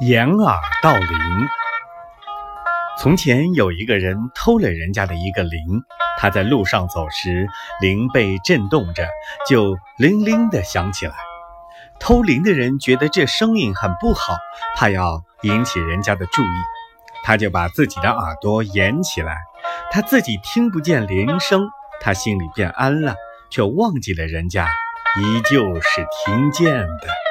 掩耳盗铃从前有一个人偷了人家的一个铃，他在路上走时，铃被震动着，就铃铃的响起来。偷铃的人觉得这声音很不好，怕要引起人家的注意，他就把自己的耳朵掩起来。他自己听不见铃声，他心里便安了，却忘记了人家依旧是听见的。